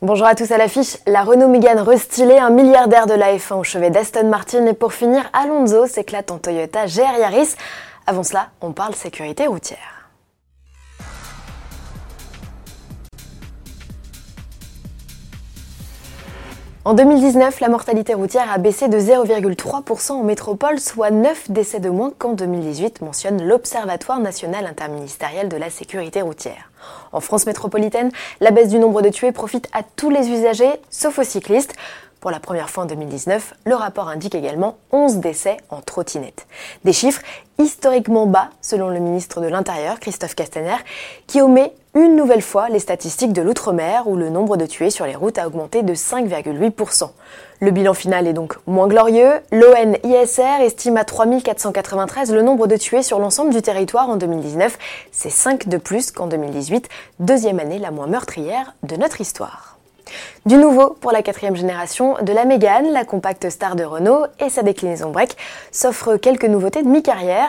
Bonjour à tous à l'affiche, la Renault Mégane restylée, un milliardaire de la F1 au chevet d'Aston Martin et pour finir, Alonso s'éclate en Toyota GR Yaris. Avant cela, on parle sécurité routière. En 2019, la mortalité routière a baissé de 0,3% en métropole, soit 9 décès de moins qu'en 2018, mentionne l'Observatoire national interministériel de la sécurité routière. En France métropolitaine, la baisse du nombre de tués profite à tous les usagers, sauf aux cyclistes. Pour la première fois en 2019, le rapport indique également 11 décès en trottinette. Des chiffres historiquement bas, selon le ministre de l'Intérieur, Christophe Castaner, qui omet une nouvelle fois les statistiques de l'outre-mer où le nombre de tués sur les routes a augmenté de 5,8%. Le bilan final est donc moins glorieux. L'ONISR estime à 3493 le nombre de tués sur l'ensemble du territoire en 2019. C'est 5 de plus qu'en 2018, deuxième année la moins meurtrière de notre histoire. Du nouveau pour la quatrième génération de la Mégane, la compacte star de Renault et sa déclinaison break s'offrent quelques nouveautés de mi-carrière.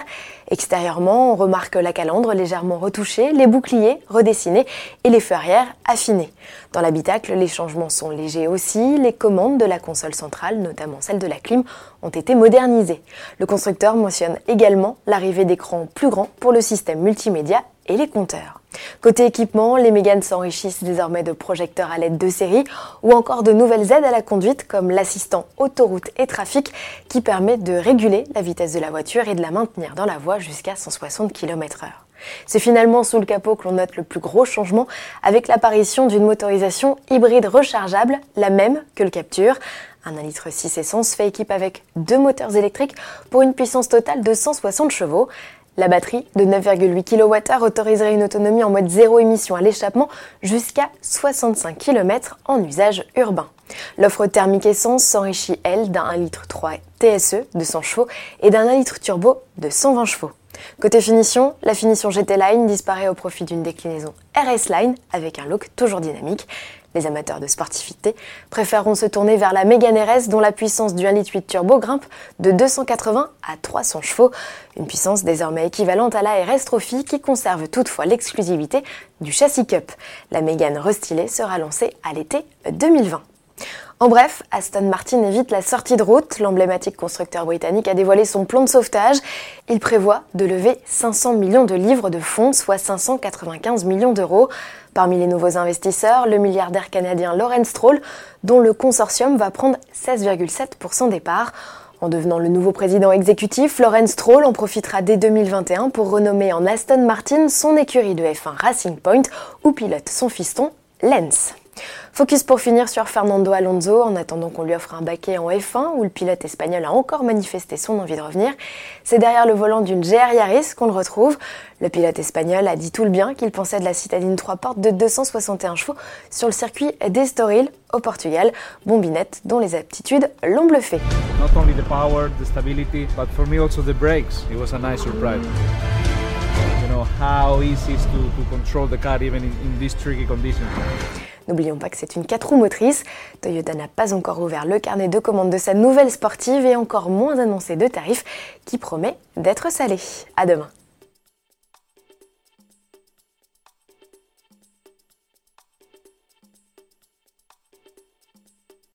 Extérieurement, on remarque la calandre légèrement retouchée, les boucliers redessinés et les feux arrière affinés. Dans l'habitacle, les changements sont légers aussi, les commandes de la console centrale, notamment celle de la clim, ont été modernisées. Le constructeur mentionne également l'arrivée d'écrans plus grands pour le système multimédia et les compteurs. Côté équipement, les Mégane s'enrichissent désormais de projecteurs à LED de série ou encore de nouvelles aides à la conduite comme l'assistant autoroute et trafic qui permet de réguler la vitesse de la voiture et de la maintenir dans la voie jusqu'à 160 km/h. C'est finalement sous le capot que l'on note le plus gros changement avec l'apparition d'une motorisation hybride rechargeable, la même que le Capture. Un 1,6 litre essence fait équipe avec deux moteurs électriques pour une puissance totale de 160 chevaux. La batterie de 9,8 kWh autoriserait une autonomie en mode zéro émission à l'échappement jusqu'à 65 km en usage urbain. L'offre thermique essence s'enrichit, elle, d'un 1,3 litre TSE de 100 chevaux et d'un 1 litre turbo de 120 chevaux. Côté finition, la finition GT Line disparaît au profit d'une déclinaison RS Line avec un look toujours dynamique. Les amateurs de sportivité préféreront se tourner vers la Mégane RS dont la puissance du 1,8 litre turbo grimpe de 280 à 300 chevaux, une puissance désormais équivalente à la RS Trophy qui conserve toutefois l'exclusivité du châssis Cup. La Mégane restylée sera lancée à l'été 2020. En bref, Aston Martin évite la sortie de route. L'emblématique constructeur britannique a dévoilé son plan de sauvetage. Il prévoit de lever 500 millions de livres de fonds, soit 595 millions d'euros. Parmi les nouveaux investisseurs, le milliardaire canadien Lawrence Stroll, dont le consortium va prendre 16,7% des parts. En devenant le nouveau président exécutif, Lawrence Stroll en profitera dès 2021 pour renommer en Aston Martin son écurie de F1 Racing Point, où pilote son fiston Lens. Focus pour finir sur Fernando Alonso en attendant qu'on lui offre un baquet en F1 où le pilote espagnol a encore manifesté son envie de revenir. C'est derrière le volant d'une GR Yaris qu'on le retrouve. Le pilote espagnol a dit tout le bien qu'il pensait de la citadine 3 portes de 261 chevaux sur le circuit d'Estoril au Portugal, bombinette dont les aptitudes l'ont bluffé. Not only the power, the stability, but for me also the brakes. It was a nice surprise. You know how easy is to, control the car even in these tricky conditions. N'oublions pas que c'est une 4 roues motrices. Toyota n'a pas encore ouvert le carnet de commandes de sa nouvelle sportive et encore moins annoncé de tarifs qui promet d'être salé. À demain.